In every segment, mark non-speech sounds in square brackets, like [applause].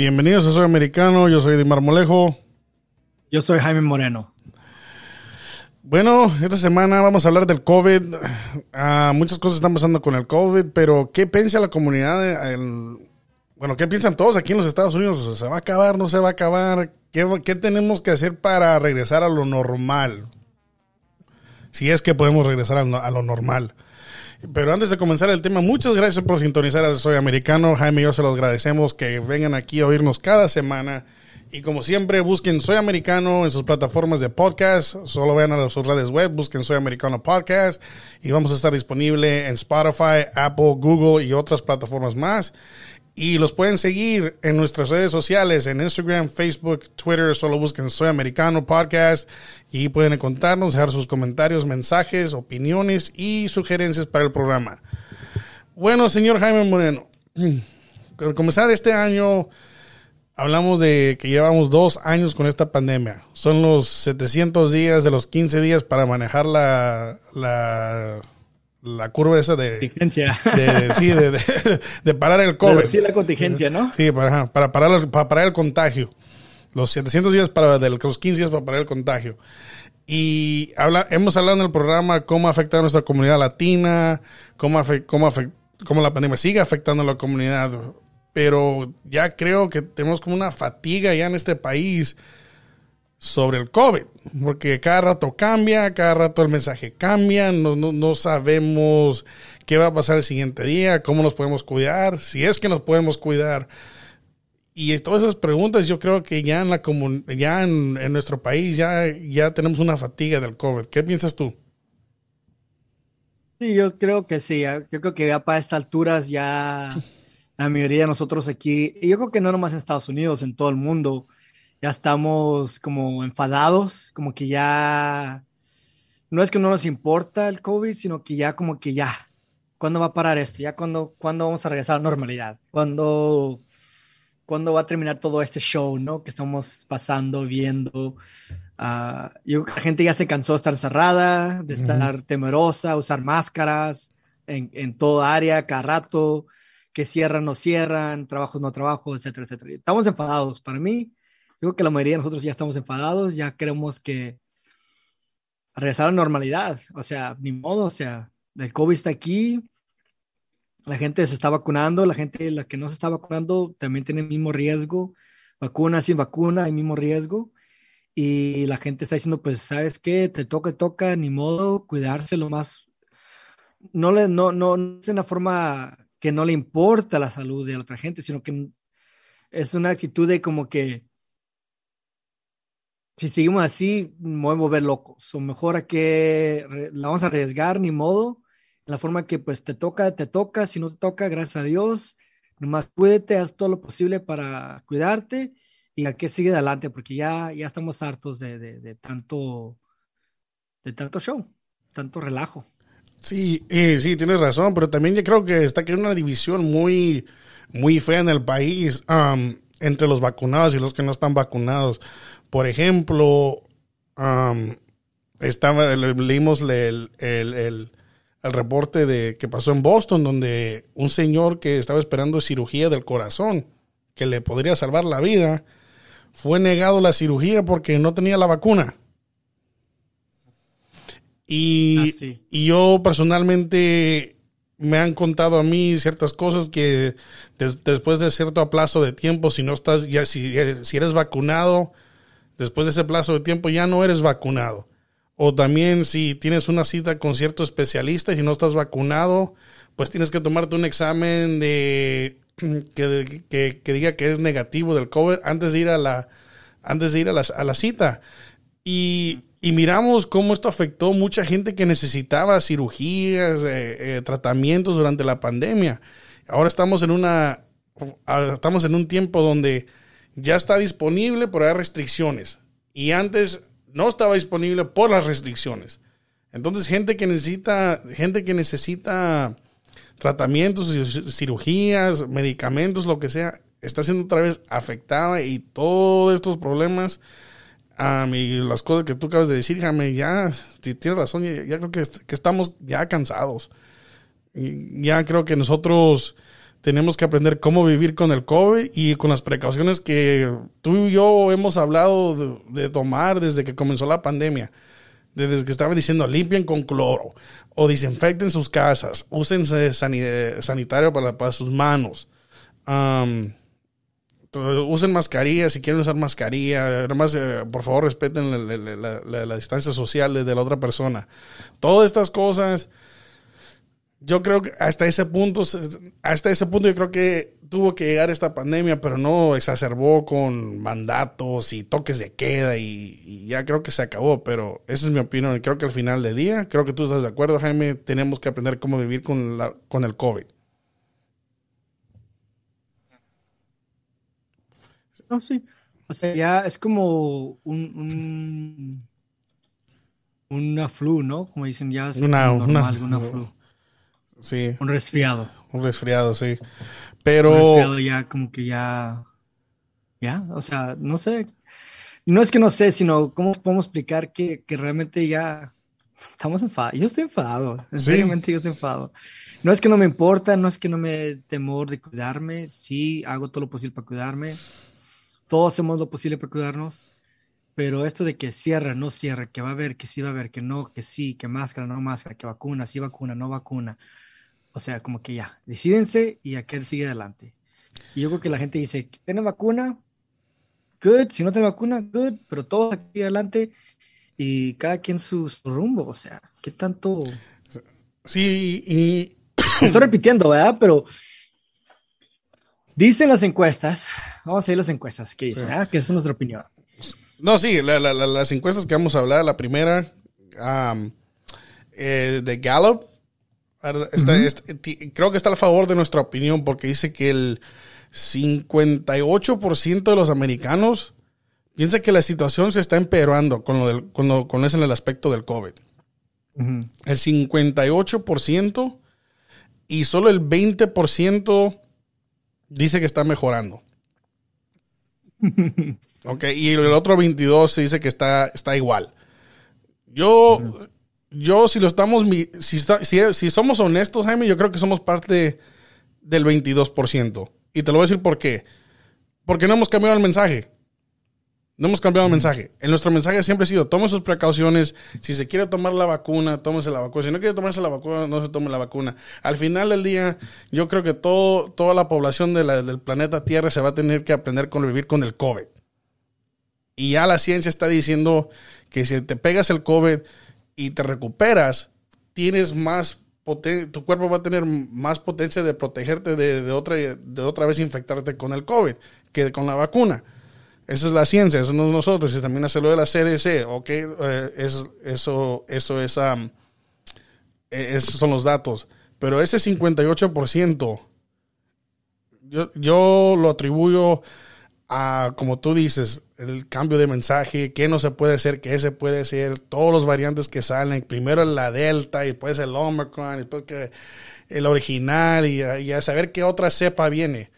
Bienvenidos a Soy Americano, yo soy Dimar Molejo. Yo soy Jaime Moreno. Bueno, esta semana vamos a hablar del COVID. Ah, muchas cosas están pasando con el COVID, pero ¿qué piensa la comunidad? bueno, ¿qué piensan todos aquí en los Estados Unidos? ¿Se va a acabar? ¿No se va a acabar? ¿Qué, qué tenemos que hacer para regresar a lo normal? Si es que podemos regresar a, a lo normal. Pero antes de comenzar el tema, muchas gracias por sintonizar a Soy Americano. Jaime y yo se los agradecemos que vengan aquí a oírnos cada semana. Y como siempre, busquen Soy Americano en sus plataformas de podcast. Solo vean a sus redes web, busquen Soy Americano Podcast. Y vamos a estar disponible en Spotify, Apple, Google y otras plataformas más. Y los pueden seguir en nuestras redes sociales, en Instagram, Facebook, Twitter. Solo busquen Soy Americano Podcast y pueden encontrarnos, dejar sus comentarios, mensajes, opiniones y sugerencias para el programa. Bueno, señor Jaime Moreno, [clears throat] al comenzar este año, hablamos de que llevamos dos años con esta pandemia. Son los 700 días de los 15 días para manejar la, la la curva esa de... Contingencia. De, sí, de, de, parar el COVID. Sí, la contingencia, ¿no? Sí, para, para, parar, para parar el contagio. Los 700 días para, de los 15 días para parar el contagio. Y habla, hemos hablado en el programa cómo ha afectado a nuestra comunidad latina, cómo, cómo, cómo la pandemia sigue afectando a la comunidad. Pero ya creo que tenemos como una fatiga ya en este país sobre el COVID, porque cada rato cambia, cada rato el mensaje cambia, no, no, sabemos qué va a pasar el siguiente día, cómo nos podemos cuidar, si es que nos podemos cuidar. Y todas esas preguntas yo creo que ya en la ya en, nuestro país ya, ya tenemos una fatiga del COVID. ¿Qué piensas tú? Sí, yo creo que sí. Yo creo que ya para estas alturas ya la mayoría de nosotros aquí, y yo creo que no nomás en Estados Unidos, en todo el mundo, ya estamos como enfadados, como que ya no es que no nos importa el COVID, sino que ya como que ya, ¿cuándo va a parar esto? ¿Ya cuándo, cuándo vamos a regresar a la normalidad? ¿Cuándo, ¿Cuándo va a terminar todo este show, no? Que estamos pasando, viendo. Uh, yo, la gente ya se cansó de estar encerrada, de estar temerosa, usar máscaras en, en toda área, cada rato, que cierran, no cierran, trabajos, no trabajos, etcétera, etcétera. Estamos enfadados. Para mí, Digo que la mayoría de nosotros ya estamos enfadados, ya queremos que regresar a la normalidad. O sea, ni modo, o sea, el COVID está aquí, la gente se está vacunando, la gente la que no se está vacunando también tiene el mismo riesgo. Vacuna sin vacuna, hay mismo riesgo. Y la gente está diciendo, pues, ¿sabes qué? Te toca, toca, ni modo, cuidarse lo más. No, le, no, no, no es una forma que no le importa la salud de la otra gente, sino que es una actitud de como que si seguimos así, me voy a volver locos. O mejor a que la vamos a arriesgar, ni modo. La forma que pues te toca, te toca. Si no te toca, gracias a Dios. Nomás cuídate, haz todo lo posible para cuidarte y a que sigue adelante, porque ya, ya estamos hartos de, de, tanto, de tanto show, tanto relajo. Sí, eh, sí, tienes razón, pero también yo creo que está creando una división muy, muy fea en el país entre los vacunados y los que no están vacunados. Por ejemplo, estaba, leímos el, el, reporte de que pasó en Boston, donde un señor que estaba esperando cirugía del corazón, que le podría salvar la vida, fue negado la cirugía porque no tenía la vacuna. Y, ah, y yo personalmente me han contado a mí ciertas cosas que después de cierto plazo de tiempo, si no estás, ya si, si eres vacunado, después de ese plazo de tiempo ya no eres vacunado. O también si tienes una cita con cierto especialista y no estás vacunado, pues tienes que tomarte un examen de [clears throat] que, diga que es negativo del COVID antes de ir a la, antes de ir a la, cita. Y, miramos cómo esto afectó mucha gente que necesitaba cirugías, eh, eh, tratamientos durante la pandemia. Ahora estamos en una, estamos en un tiempo donde ya está disponible, pero hay restricciones. Y antes no estaba disponible por las restricciones. Entonces, gente que necesita, gente que necesita tratamientos, cirugías, medicamentos, lo que sea, está siendo otra vez afectada y todos estos problemas y las cosas que tú acabas de decir, Jaime, ya, si tienes razón, ya, creo que, que, estamos ya cansados. Ya creo que nosotros tenemos que aprender cómo vivir con el COVID y con las precauciones que tú y yo hemos hablado de, tomar desde que comenzó la pandemia. Desde que estaba diciendo limpien con cloro o desinfecten sus casas, usen sanitario para, sus manos. usen mascarilla si quieren usar mascarilla. Además, eh, por favor, respeten la, distancia social de la otra persona. Todas estas cosas yo creo que hasta ese punto, hasta ese punto yo creo que tuvo que llegar esta pandemia, pero no exacerbó con mandatos y toques de queda y, ya creo que se acabó, pero esa es mi opinión. Creo que al final del día, creo que tú estás de acuerdo, Jaime, tenemos que aprender cómo vivir con, la, con el COVID. No, sí. O sea, ya es como un, un una flu, ¿no? Como dicen ya. Es una, normal, una, una flu. Sí. Un resfriado. Un resfriado, sí. Pero. Un resfriado ya, como que ya. Ya, o sea, no sé. No es que no sé, sino cómo podemos explicar que, que realmente ya estamos enfadados. Yo estoy enfadado. Sinceramente, yo estoy enfadado. No es que no me importa, no es que no me temor de cuidarme. Sí, hago todo lo posible para cuidarme. Todos hacemos lo posible para cuidarnos. Pero esto de que cierra, no cierra, que va a haber, que sí va a haber, que no, que sí, que máscara, no máscara, que vacuna, sí vacuna, no vacuna. O sea, como que ya, decídense y aquel sigue adelante. Y yo creo que la gente dice, ¿tiene vacuna? Good. Si no tiene vacuna, good. Pero todos aquí adelante y cada quien su, rumbo. O sea, ¿qué tanto? Sí, y... Estoy repitiendo, ¿verdad? Pero dicen las encuestas, vamos a ver las encuestas, ¿qué dicen? ¿Ah? Que es nuestra opinión. No, sí, las encuestas que vamos a hablar, la primera eh, de Gallup, creo que está a favor de nuestra opinión porque dice que el 58% de los americanos piensa que la situación se está empeorando con, lo del, con, eso en el aspecto del COVID. El 58% y solo el 20% dice que está mejorando. [laughs] ok, y el otro 22 dice que está, está igual. Yo, yo si lo estamos, si, si, somos honestos, Jaime, yo creo que somos parte del 22%. Y te lo voy a decir por qué. Porque no hemos cambiado el mensaje. No hemos cambiado el mensaje. En nuestro mensaje siempre ha sido, tome sus precauciones. Si se quiere tomar la vacuna, tómese la vacuna. Si no quiere tomarse la vacuna, no se tome la vacuna. Al final del día, yo creo que todo, toda la población del planeta Tierra se va a tener que aprender a convivir con el COVID. Y ya la ciencia está diciendo que si te pegas el COVID, y te recuperas, tienes más tu cuerpo va a tener más potencia de protegerte de, otra, de otra vez infectarte con el COVID que con la vacuna. Esa es la ciencia, eso no es nosotros, y también hacerlo de la CDC, ok, eh, es, eso, eso es, e, esos son los datos. Pero ese 58%, yo, yo lo atribuyo a, como tú dices, el cambio de mensaje, qué no se puede hacer, qué se puede hacer, todos los variantes que salen, primero la Delta y después el Omicron, y después que el original y, a saber qué otra cepa viene.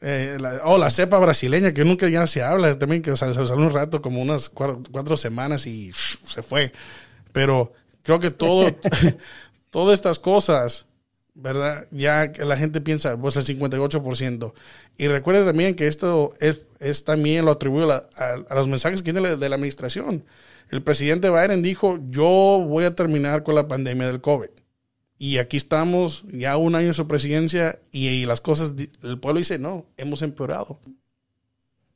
Eh, la, oh, la cepa brasileña, que nunca ya se habla, también que salió un rato, como unas cuatro, semanas y se fue. Pero creo que todo, [laughs] todas estas cosas ¿verdad? Ya que la gente piensa, pues el 58%. Y recuerde también que esto es, es también lo atribuye a, los mensajes que tiene de la administración. El presidente Biden dijo, yo voy a terminar con la pandemia del COVID. Y aquí estamos, ya un año de su presidencia, y, las cosas, el pueblo dice, no, hemos empeorado.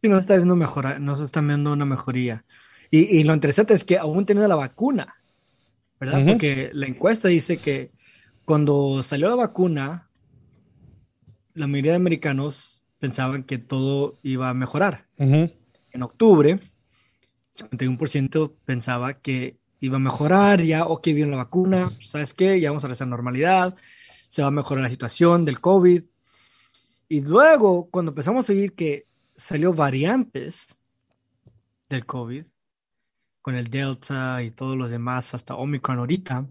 Sí, no está viendo mejora, no se está viendo una mejoría. Y, y, lo interesante es que aún teniendo la vacuna, ¿verdad? Porque la encuesta dice que cuando salió la vacuna, la mayoría de americanos pensaban que todo iba a mejorar. En octubre, 51% pensaba que iba a mejorar, ya, ok, viene la vacuna, ¿sabes qué? Ya vamos a regresar a normalidad, se va a mejorar la situación del COVID. Y luego, cuando empezamos a seguir que salió variantes del COVID, con el Delta y todos los demás, hasta Omicron ahorita,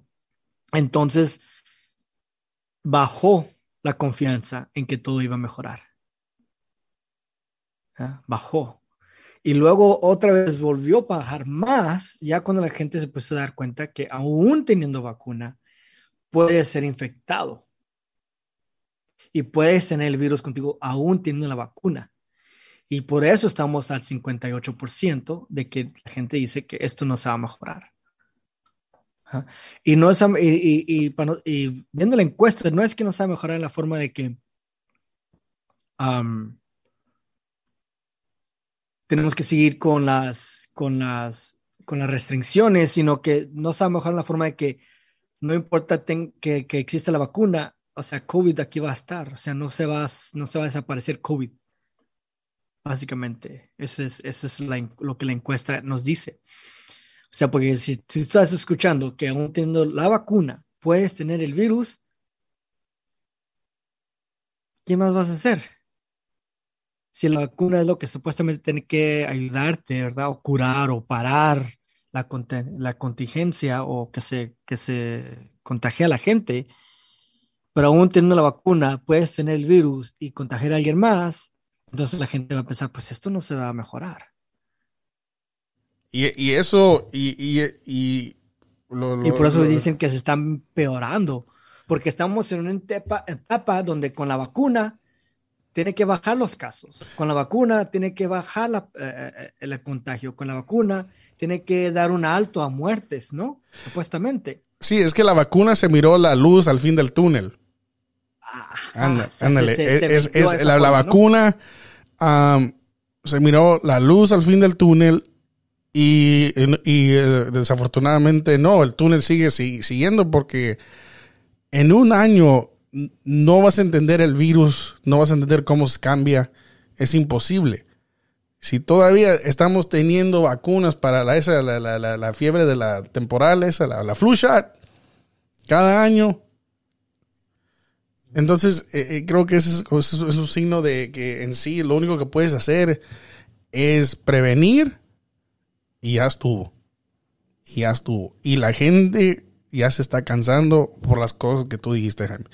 entonces bajó la confianza en que todo iba a mejorar. Bajó. Y luego otra vez volvió a bajar más, ya cuando la gente se puso a dar cuenta que aún teniendo vacuna, puede ser infectado. y puedes tener el virus contigo aún teniendo la vacuna. Y por eso estamos al 58% de que la gente dice que esto no se va a mejorar. Y, no es, y, viendo la encuesta, no es que no se va a mejorar en la forma de que tenemos que seguir con las, con, las, con las restricciones, sino que no se va a mejorar en la forma de que no importa que, que exista la vacuna, o sea, COVID aquí va a estar, o sea, no se va, no se va a desaparecer COVID. Básicamente, eso es, eso es lo que la encuesta nos dice. O sea, porque si tú estás escuchando que aún teniendo la vacuna puedes tener el virus, ¿qué más vas a hacer? Si la vacuna es lo que supuestamente tiene que ayudarte, ¿verdad? O curar o parar la, la contingencia o que se, que se contagie a la gente, pero aún teniendo la vacuna puedes tener el virus y contagiar a alguien más, entonces la gente va a pensar, pues esto no se va a mejorar. Y, eso, y, y, por eso dicen que se están empeorando, porque estamos en una etapa, etapa, donde con la vacuna tiene que bajar los casos, con la vacuna tiene que bajar la, eh, eh, el contagio, con la vacuna tiene que dar un alto a muertes, ¿no? Supuestamente. Sí, es que la vacuna se miró la luz al fin del túnel. Ándale, es, la, vacuna se miró la luz al fin del túnel y, eh, desafortunadamente no, el túnel sigue siguiendo porque en un año no vas a entender el virus, no vas a entender cómo se cambia, es imposible. Si todavía estamos teniendo vacunas para la, esa, la, fiebre de la temporal, esa, la, flu shot, cada año, entonces, eh, eh, creo que ese es, un signo de que en sí lo único que puedes hacer es prevenir y ya estuvo. Y ya estuvo. Y la gente ya se está cansando por las cosas que tú dijiste, Jaime.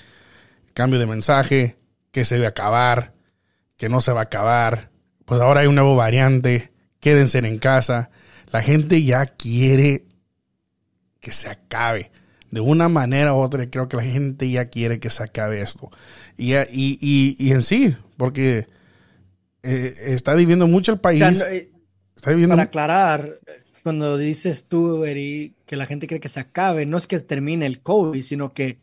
Cambio de mensaje, que se va a acabar, que no se va a acabar. Pues ahora hay un nuevo variante, quédense en casa. La gente ya quiere que se acabe de una manera u otra, creo que la gente ya quiere que se acabe esto. Y, y, y, en sí, porque eh, está viviendo mucho el país. Eh, está viviendo para aclarar, cuando dices tú, Eri, que la gente quiere que se acabe, no es que termine el COVID, sino que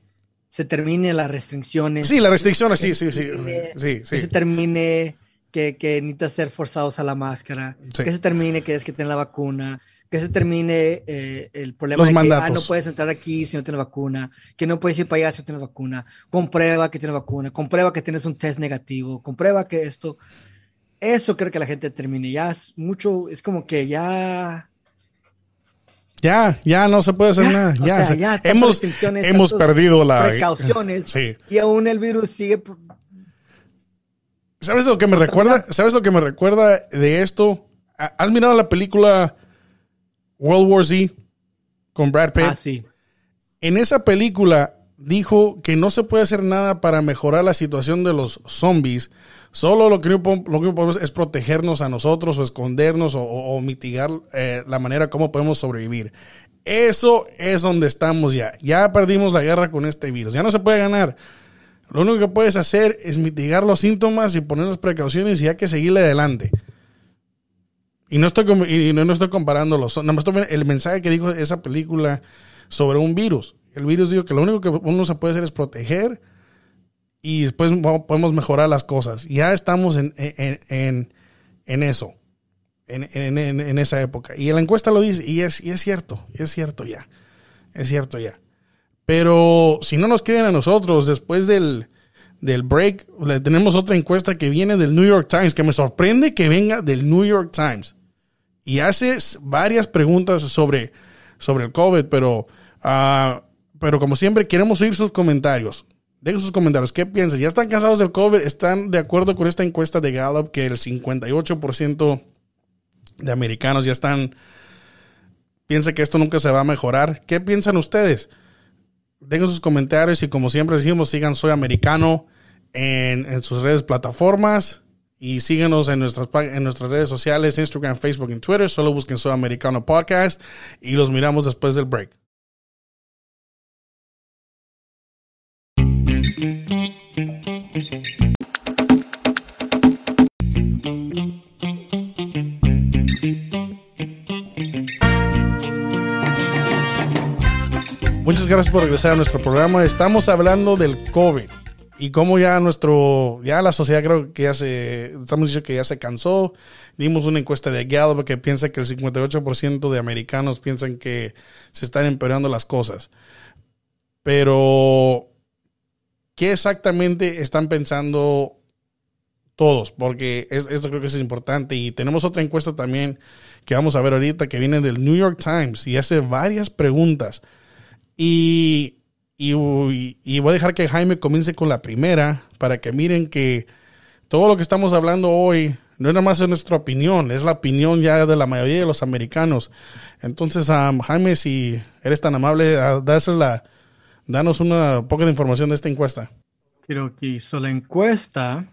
se termine las restricciones. Sí, las restricciones, sí, sí, sí, sí, Que se termine que, que necesitas ser forzados a la máscara, que se termine que es que tienen la vacuna, que se termine eh, el problema de que ah, no puedes entrar aquí si no tienes vacuna, que no puedes ir para allá si no tienes vacuna, comprueba que tienes vacuna, comprueba que tienes un test negativo, comprueba que esto, eso creo que la gente termine, ya es mucho, es como que ya... Ya, ya no se puede hacer nada. Ya, hemos, hemos perdido la precauciones y aún el virus sigue. ¿Sabes lo que me recuerda? ¿Sabes lo que me recuerda de esto? ¿Has mirado la película World War Z con Brad Pitt. Ah, sí. En esa película dijo que no se puede hacer nada para mejorar la situación de los zombies. Solo lo que, que podemos es protegernos a nosotros o escondernos o, mitigar eh, la manera como podemos sobrevivir. Eso es donde estamos ya. Ya perdimos la guerra con este virus. Ya no se puede ganar. Lo único que puedes hacer es mitigar los síntomas y poner las precauciones y hay que seguirle adelante. Y no estoy, y no, estoy comparándolos. Nada más el mensaje que dijo esa película sobre un virus. El virus dijo que lo único que uno se puede hacer es proteger y después podemos mejorar las cosas. Ya estamos en, en, en, eso, en, esa época. Y la encuesta lo dice, y es, y es cierto, es cierto ya. Es cierto ya. Pero si no nos quieren a nosotros, después del, del break, tenemos otra encuesta que viene del New York Times, que me sorprende que venga del New York Times y hace varias preguntas sobre, sobre el COVID, pero, uh, pero como siempre queremos oír sus comentarios. Dejen sus comentarios. ¿Qué piensan? ¿Ya están cansados del COVID? ¿Están de acuerdo con esta encuesta de Gallup que el 58% de americanos ya están... Piensa que esto nunca se va a mejorar. ¿Qué piensan ustedes? Dejen sus comentarios y como siempre decimos, sigan Soy Americano en, en sus redes plataformas. Y síguenos en nuestras, en nuestras redes sociales, Instagram, Facebook y Twitter. Solo busquen Soy Americano Podcast y los miramos después del break. Gracias por regresar a nuestro programa. Estamos hablando del COVID y cómo ya nuestro, ya la sociedad creo que ya se, estamos diciendo que ya se cansó. Dimos una encuesta de Gallup que piensa que el 58% de americanos piensan que se están empeorando las cosas. Pero, ¿qué exactamente están pensando todos? Porque esto creo que es importante. Y tenemos otra encuesta también que vamos a ver ahorita que viene del New York Times y hace varias preguntas. Y y, voy a dejar que Jaime comience con la primera para que miren que todo lo que estamos hablando hoy no es nada más nuestra opinión, es la opinión ya de la mayoría de los americanos. Entonces, Jaime, si eres tan amable, la, danos una poca de información de esta encuesta. Creo que hizo la encuesta.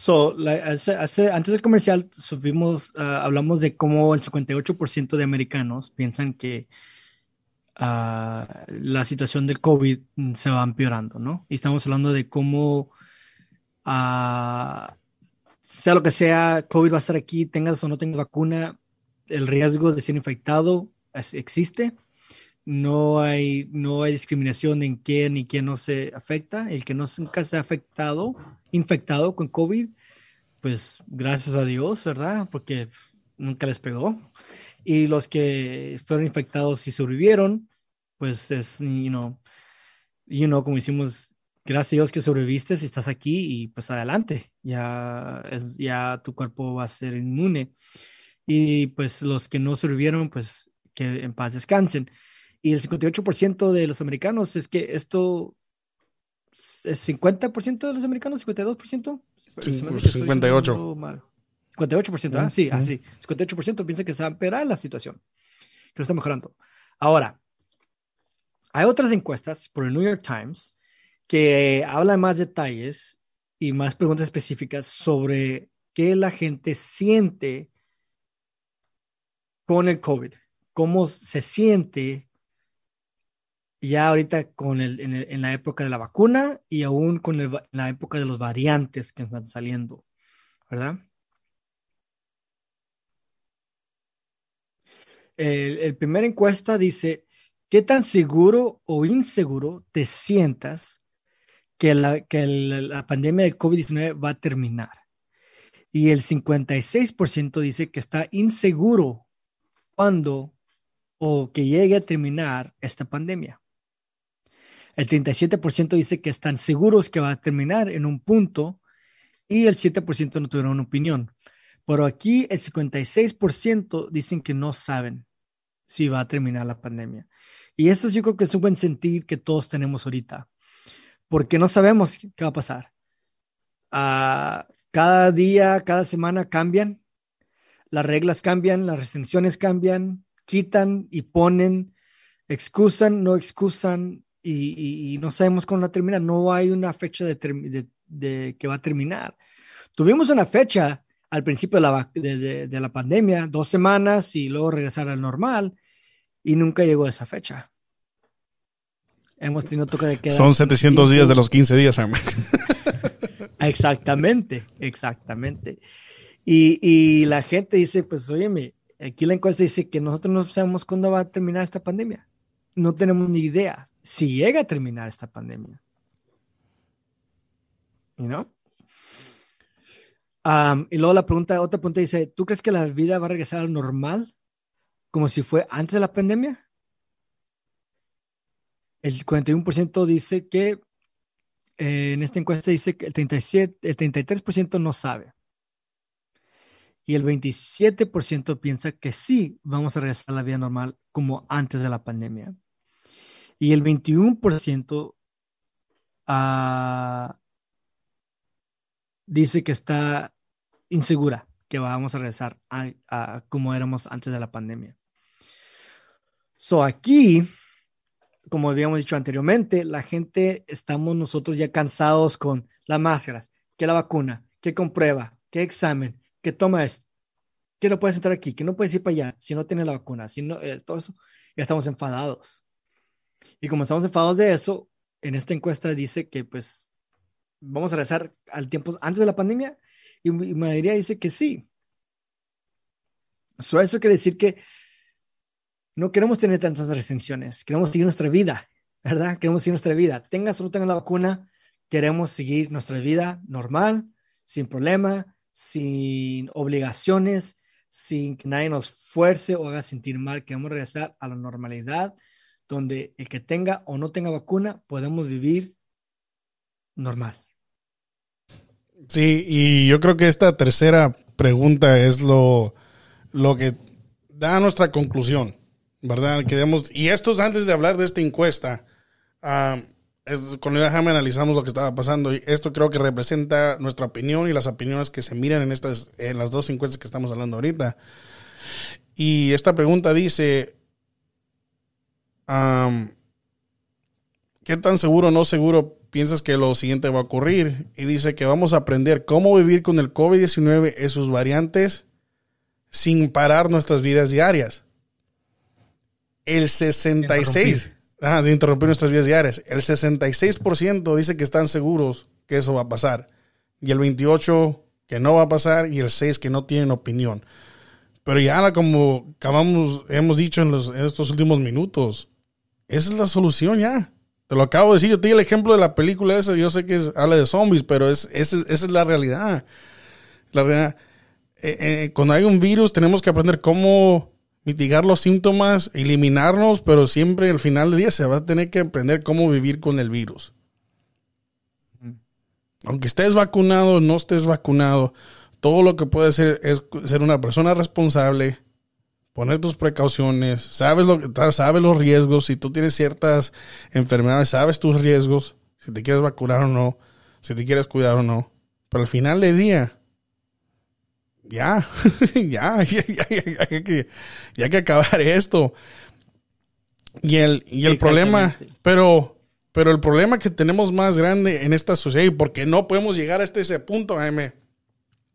So, antes del comercial, subimos, ah, hablamos de cómo el 58% de americanos piensan que la situación del COVID se va empeorando, ¿no? Y estamos hablando de cómo, sea lo que sea, COVID va a estar aquí, tengas o no tengas vacuna, el riesgo de ser infectado existe. No hay, no hay discriminación en quién y quién no se afecta. El que no nunca se ha afectado, infectado con COVID, pues gracias a Dios, ¿verdad? Porque nunca les pegó. Y los que fueron infectados y sobrevivieron, pues es, you know, you know, como hicimos, gracias a Dios que sobreviviste y estás aquí y pues adelante, ya, ya tu cuerpo va a ser inmune. Y pues los que no sobrevivieron, pues que en paz descansen. Y el 58% de los americanos es que esto es 50% de los americanos, 52%. 58. 58%, ¿ah? Sí, así. 58% piensa que se va a empeorar la situación, que no está mejorando. Ahora, hay otras encuestas por el New York Times que hablan más detalles y más preguntas específicas sobre qué la gente siente con el COVID, cómo se siente ya ahorita con el, en, la época de la vacuna y aún con la época de los variantes que están saliendo, ¿verdad? El, el primer encuesta dice, ¿Qué tan seguro o inseguro te sientas que la, que la pandemia de COVID-19 va a terminar? Y el 56% dice que está inseguro cuando o que llegue a terminar esta pandemia. El 37% dice que están seguros que va a terminar en un punto y el 7% no tuvieron una opinión. Pero aquí el 56% dicen que no saben si va a terminar la pandemia. Y eso yo creo que es un buen sentir que todos tenemos ahorita, porque no sabemos qué va a pasar. Ah, cada día, cada semana cambian, las reglas cambian, las restricciones cambian, quitan y ponen, excusan, no excusan y, no sabemos cuándo va a terminar. No hay una fecha de, de, que va a terminar. Tuvimos una fecha al principio de la, de la pandemia, dos semanas y luego regresar al normal y nunca llegó a esa fecha. Hemos tenido toque de queda. Son 700 días de los 15 días, [laughs] Exactamente, exactamente. Y, y, la gente dice, pues, óyeme, aquí la encuesta dice que nosotros no sabemos cuándo va a terminar esta pandemia. No tenemos ni idea si llega a terminar esta pandemia. You know? y luego la pregunta, otra pregunta dice, ¿tú crees que la vida va a regresar al normal como si fue antes de la pandemia. El 41% dice que, eh, en esta encuesta dice que el, 37, el 33% no sabe. Y el 27% piensa que sí, vamos a regresar a la vida normal como antes de la pandemia. Y el 21% ah, dice que está insegura que vamos a regresar a, como éramos antes de la pandemia. So aquí, como habíamos dicho anteriormente, la gente estamos nosotros ya cansados con las máscaras, que la vacuna, que comprueba, que examen, que toma esto, que no puedes entrar aquí, que no puedes ir para allá si no tienes la vacuna, si no, eh, todo eso, ya estamos enfadados. Y como estamos enfadados de eso, en esta encuesta dice que pues vamos a regresar al tiempo antes de la pandemia y mi mayoría dice que sí. eso quiere decir que no queremos tener tantas restricciones, queremos seguir nuestra vida, ¿verdad? Queremos seguir nuestra vida. Tengas o no tengas la vacuna, queremos seguir nuestra vida normal, sin problema, sin obligaciones, sin que nadie nos fuerce o haga sentir mal. Queremos regresar a la normalidad, donde el que tenga o no tenga vacuna, podemos vivir normal. Sí, y yo creo que esta tercera pregunta es lo, lo que da nuestra conclusión, ¿verdad? Y esto es antes de hablar de esta encuesta. Uh, con el Jaime analizamos lo que estaba pasando y esto creo que representa nuestra opinión y las opiniones que se miran en estas en las dos encuestas que estamos hablando ahorita. Y esta pregunta dice ¿qué tan seguro o no seguro piensas que lo siguiente va a ocurrir? Y dice que vamos a aprender cómo vivir con el COVID-19 y sus variantes sin parar nuestras vidas diarias. El 66, Ah, de interrumpir nuestras vidas diarias. El 66% dice que están seguros que eso va a pasar. Y el 28% que no va a pasar. Y el 6% que no tienen opinión. Pero ya como acabamos, hemos dicho en, los, estos últimos minutos, esa es la solución ya. Te lo acabo de decir. Yo te di el ejemplo de la película esa. Yo sé que habla de zombies, pero es, esa es la realidad. La realidad. Eh, eh, cuando hay un virus, tenemos que aprender cómo mitigar los síntomas, eliminarlos, pero siempre al final del día se va a tener que aprender cómo vivir con el virus. Aunque estés vacunado no estés vacunado, todo lo que puedes hacer es ser una persona responsable, poner tus precauciones, sabes, lo, sabes los riesgos, si tú tienes ciertas enfermedades, sabes tus riesgos, si te quieres vacunar o no, si te quieres cuidar o no. Pero al final del día, ya, [laughs] [laughs] ya, ya, ya, ya, hay que, ya hay que acabar esto. Y el, y el problema, pero, pero el problema que tenemos más grande en esta sociedad y porque no podemos llegar hasta ese punto, Jaime.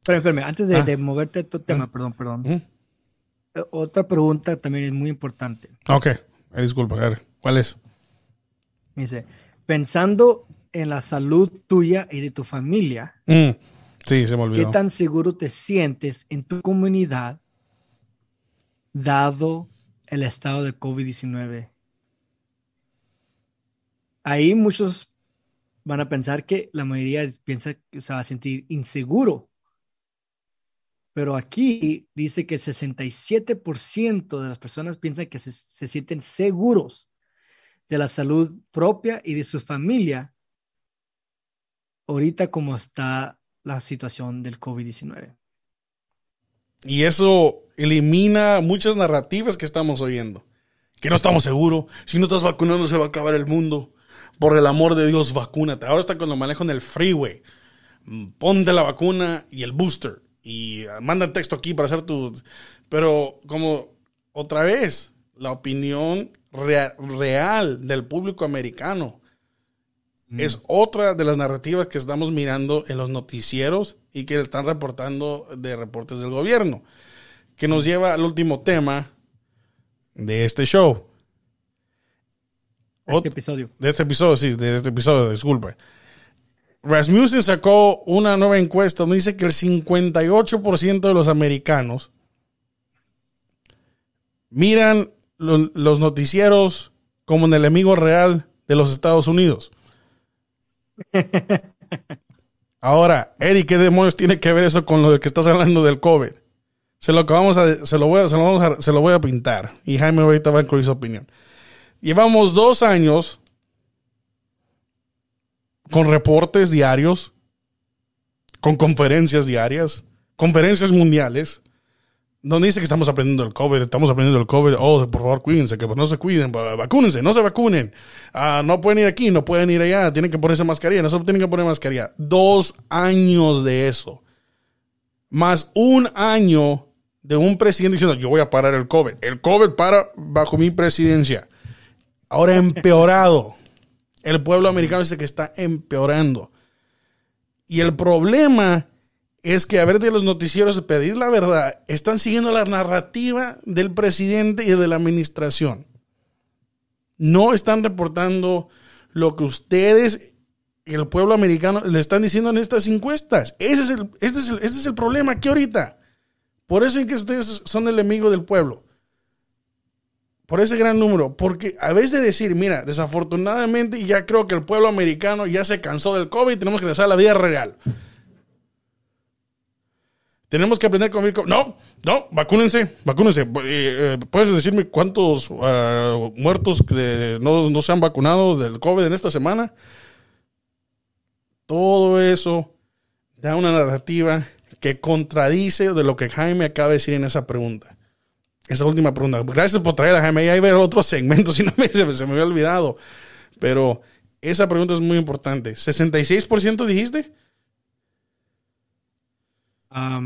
Pero espérame, antes de, ah. moverte a tu tema, ah. perdón, perdón. Eh, otra pregunta también es muy importante. Ok, eh, disculpa, ver, ¿cuál es? Dice, pensando en la salud tuya y de tu familia, mm. Sí, se me olvidó. ¿Qué tan seguro te sientes en tu comunidad dado el estado de COVID-19? Ahí muchos van a pensar que la mayoría piensa que se va a sentir inseguro. Pero aquí dice que el 67% de las personas piensan que se, se sienten seguros de la salud propia y de su familia ahorita como está la situación del COVID-19. Y eso elimina muchas narrativas que estamos oyendo. Que no estamos seguros. Si no estás vacunando se va a acabar el mundo. Por el amor de Dios, vacúnate. Ahora está cuando manejo en el freeway. Ponte la vacuna y el booster. Y manda texto aquí para hacer tu... Pero como otra vez, la opinión real del público americano es otra de las narrativas que estamos mirando en los noticieros y que están reportando de reportes del gobierno. Que nos lleva al último tema de este show. ¿De este episodio? De este episodio, sí, de este episodio, disculpe. Rasmussen sacó una nueva encuesta donde dice que el 58% de los americanos miran los noticieros como un enemigo real de los Estados Unidos. [laughs] Ahora, Eddie, ¿qué demonios tiene que ver eso con lo que estás hablando del COVID? Se lo vamos a, se lo voy a, se lo vamos a, se lo voy a pintar. Y Jaime ahorita va a incluir su opinión. Llevamos dos años con reportes diarios, con conferencias diarias, conferencias mundiales, donde dice que estamos aprendiendo el COVID, estamos aprendiendo el COVID, oh, por favor, cuídense, que no se cuiden, vacúnense, no se vacunen, ah, no pueden ir aquí, no pueden ir allá, tienen que ponerse mascarilla, no se tienen que poner mascarilla. Dos años de eso, más un año de un presidente diciendo, yo voy a parar el COVID. El COVID para bajo mi presidencia. Ahora empeorado. El pueblo americano dice que está empeorando. Y el problema es que a ver de los noticieros pedir la verdad, están siguiendo la narrativa del presidente y de la administración. No están reportando lo que ustedes, el pueblo americano, le están diciendo en estas encuestas. Ese es el, este es el, este es el problema aquí ahorita. Por eso es que ustedes son el enemigo del pueblo. Por ese gran número, porque a veces de decir, mira, desafortunadamente ya creo que el pueblo americano ya se cansó del COVID, tenemos que regresar a la vida real. Tenemos que aprender a convivir con... No, no, vacúnense, vacúnense. Eh, eh, ¿Puedes decirme cuántos ah, muertos no, no se han vacunado del COVID en esta semana? Todo eso da una narrativa que contradice de lo que Jaime acaba de decir en esa pregunta. Esa última pregunta. Gracias por traer a Jaime. Ahí ver otro segmento, [laughs] si no me, se, me había olvidado. Pero esa pregunta es muy importante. ¿66% dijiste? ah,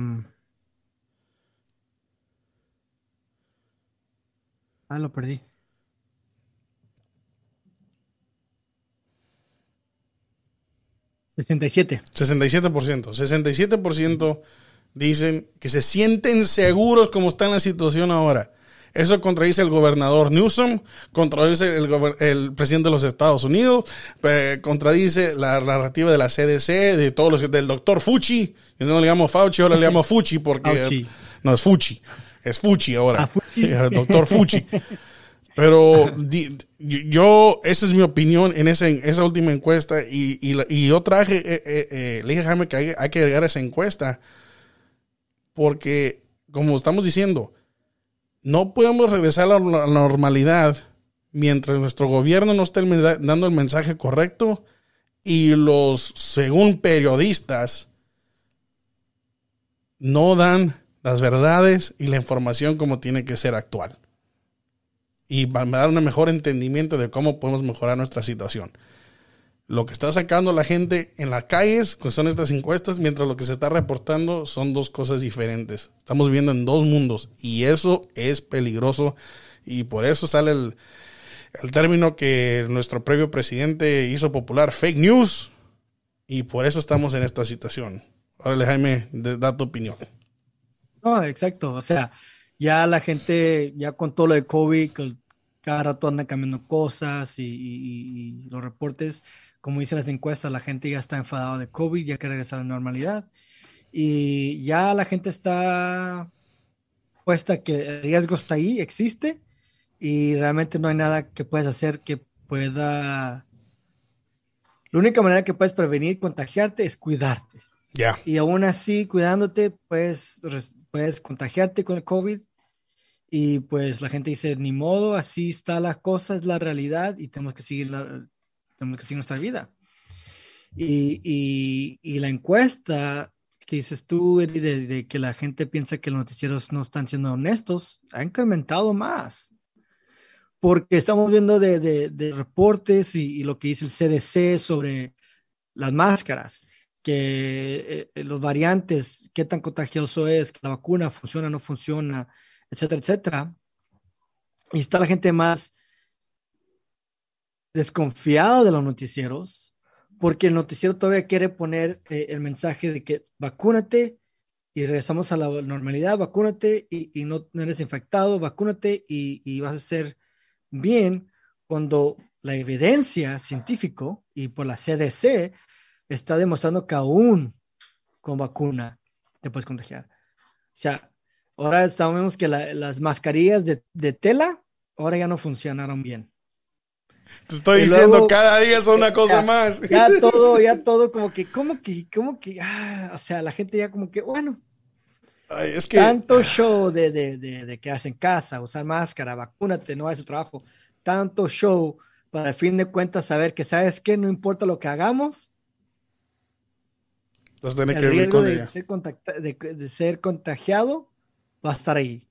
lo perdí. 67. 67%. 67% dicen que se sienten seguros como está en la situación ahora. Eso contradice el gobernador Newsom, contradice el, presidente de los Estados Unidos, contradice la narrativa de la CDC, de todos los, del doctor Fuchi. Yo no le llamo Fauci, ahora le llamo Fuchi porque no es Fuchi, es Fuchi ahora. Ah, [laughs] el doctor Fuchi. Pero yo, esa es mi opinión en, esa última encuesta y, yo traje, eh, eh, eh, le dije a Jaime que hay, que agregar esa encuesta porque, como estamos diciendo, no podemos regresar a la normalidad mientras nuestro gobierno no esté dando el mensaje correcto y los, según periodistas, no dan las verdades y la información como tiene que ser actual y va a dar un mejor entendimiento de cómo podemos mejorar nuestra situación. Lo que está sacando la gente en las calles pues son estas encuestas, mientras lo que se está reportando son dos cosas diferentes. Estamos viviendo en dos mundos y eso es peligroso y por eso sale el, el término que nuestro previo presidente hizo popular, fake news, y por eso estamos en esta situación. Órale, Jaime, da tu opinión. No, exacto. O sea, ya la gente, ya con todo lo de COVID, cada rato andan cambiando cosas y, los reportes, como dicen las encuestas, la gente ya está enfadada de COVID, ya quiere regresar a la normalidad. Y ya la gente está puesta que el riesgo está ahí, existe, y realmente no hay nada que puedes hacer que pueda... La única manera que puedes prevenir contagiarte es cuidarte. Ya. Y aún así, cuidándote, puedes, puedes contagiarte con el COVID y pues la gente dice, ni modo, así está la cosa, es la realidad y tenemos que seguir, tenemos que seguir nuestra vida. Y, y, y, la encuesta que dices tú, de, de, que la gente piensa que los noticieros no están siendo honestos, ha incrementado más. Porque estamos viendo de, de reportes y, lo que dice el CDC sobre las máscaras, que eh, los variantes, qué tan contagioso es, que la vacuna funciona no funciona, etcétera, etcétera. Y está la gente más desconfiada de los noticieros, porque el noticiero todavía quiere poner eh, el mensaje de que vacúnate y regresamos a la normalidad, vacúnate y, no, eres infectado, vacúnate y, vas a ser bien cuando la evidencia científica y por la CDC está demostrando que aún con vacuna te puedes contagiar. O sea, Ahora sabemos que las mascarillas de, tela ahora ya no funcionaron bien. Te estoy diciendo, cada día son una cosa más. Ya [laughs] todo, ya todo como que, como que, como que, ah, o sea, la gente ya como que, bueno. es que... Tanto show de, de, de, que hacen casa, usar máscara, vacúnate, no haces trabajo. Tanto show para al fin de cuentas saber que, ¿sabes qué? No importa lo que hagamos. el riesgo de ser, de ser contagiado va a estar ahí.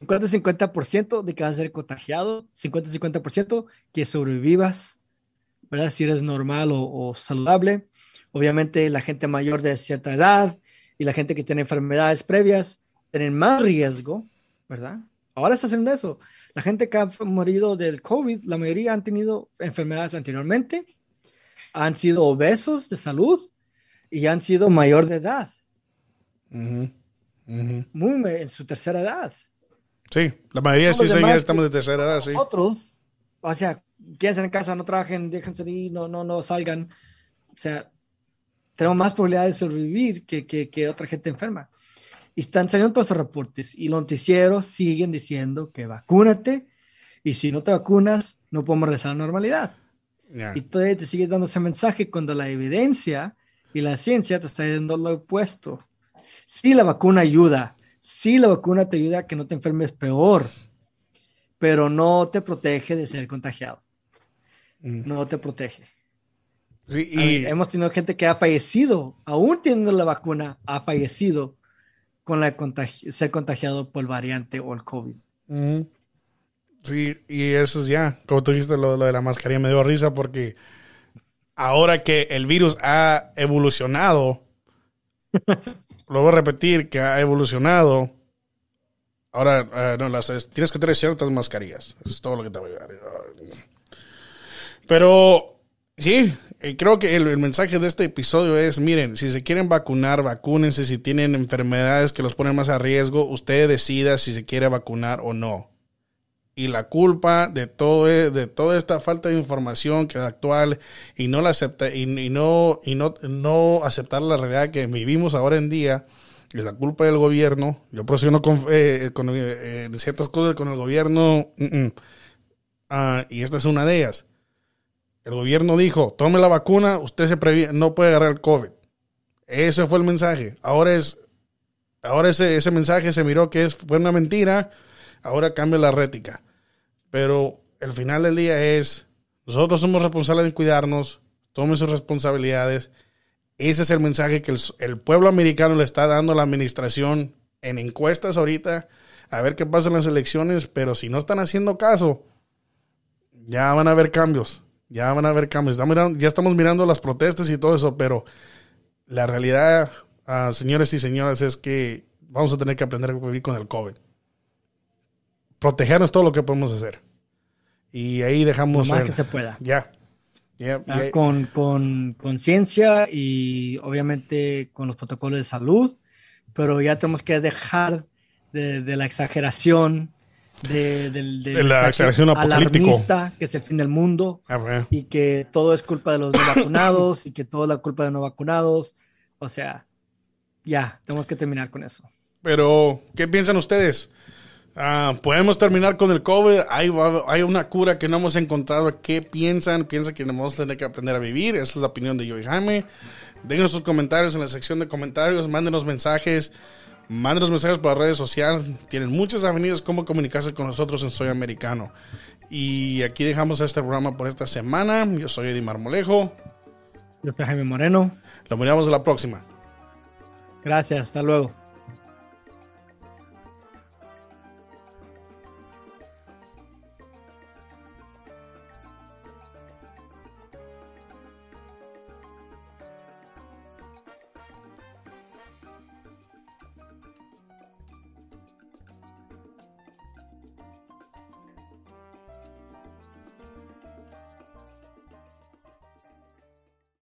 50-50% de que vas a ser contagiado, 50-50% que sobrevivas, ¿verdad? Si eres normal o, saludable. Obviamente la gente mayor de cierta edad y la gente que tiene enfermedades previas tienen más riesgo, ¿verdad? Ahora está haciendo eso. La gente que ha morido del COVID, la mayoría han tenido enfermedades anteriormente, han sido obesos de salud y han sido mayor de edad muy en su tercera edad. Sí, la mayoría sí estamos de tercera edad, sí. Otros, o sea, quédense en casa, no trabajen, déjense ir, no, no, no salgan. O sea, tenemos más probabilidades de sobrevivir que, que, que otra gente enferma. Y están saliendo todos esos reportes y los noticieros siguen diciendo que vacúnate Y si no te vacunas, no podemos regresar a la normalidad. Y todavía te sigue dando ese mensaje cuando la evidencia y la ciencia te está dando lo opuesto. Sí, la vacuna ayuda. Sí, la vacuna te ayuda a que no te enfermes peor, pero no te protege de ser contagiado. Mm. No te protege. Sí, y... hemos tenido gente que ha fallecido, aún teniendo la vacuna, ha fallecido con la ser contagiado por el variante o el COVID. Mm. Sí, y eso es ya, como tú dijiste, lo, de la mascarilla me dio risa porque ahora que el virus ha evolucionado, [laughs] lo voy a repetir, que ha evolucionado, ahora eh, no, las, tienes que tener ciertas mascarillas, es todo lo que te voy a dar. Pero sí, eh, creo que el, mensaje de este episodio es, miren, si se quieren vacunar, vacúnense, si tienen enfermedades que los ponen más a riesgo, usted decida si se quiere vacunar o no y la culpa de todo e, de toda esta falta de información que es actual y no la acepta y, no y no, no aceptar la realidad que vivimos ahora en día es la culpa del gobierno. Yo presiono con, eh, con eh, ciertas cosas con el gobierno ah, y esta es una de ellas. El gobierno dijo tome la vacuna usted se no puede agarrar el covid ese fue el mensaje. Ahora es ahora ese, ese mensaje se miró que es, fue una mentira ahora cambia la rética. Pero el final del día es, nosotros somos responsables de cuidarnos, tomen sus responsabilidades. Ese es el mensaje que el, pueblo americano le está dando a la administración en encuestas ahorita, a ver qué pasa en las elecciones, pero si no están haciendo caso, ya van a haber cambios, ya van a haber cambios. ya estamos mirando las protestas y todo eso, pero la realidad, ah, señores y señoras, es que vamos a tener que aprender a vivir con el COVID protegernos todo lo que podemos hacer. Y ahí dejamos... Lo más que se pueda. Ya. Ah, con conciencia y obviamente con los protocolos de salud, pero ya tenemos que dejar de, la exageración, de, la exageración alarmista, que es el fin del mundo, ah, y que todo es culpa de los no vacunados y que todo es la culpa de no vacunados. O sea, ya, tenemos que terminar con eso. Pero, ¿qué piensan ustedes? Ah, podemos terminar con el COVID. Hay, hay, una cura que no hemos encontrado. ¿Qué piensan? ¿Piensan que vamos a tener que aprender a vivir? Esa es la opinión de yo y Jaime. Dejen sus comentarios en la sección de comentarios. Mándenos mensajes. Mándenos mensajes por las redes sociales. Tienen muchas avenidas cómo comunicarse con nosotros en Soy Americano. Y aquí dejamos este programa por esta semana. Yo soy Eddie Marmolejo. Yo soy Jaime Moreno. Lo miramos la próxima. Gracias. Hasta luego.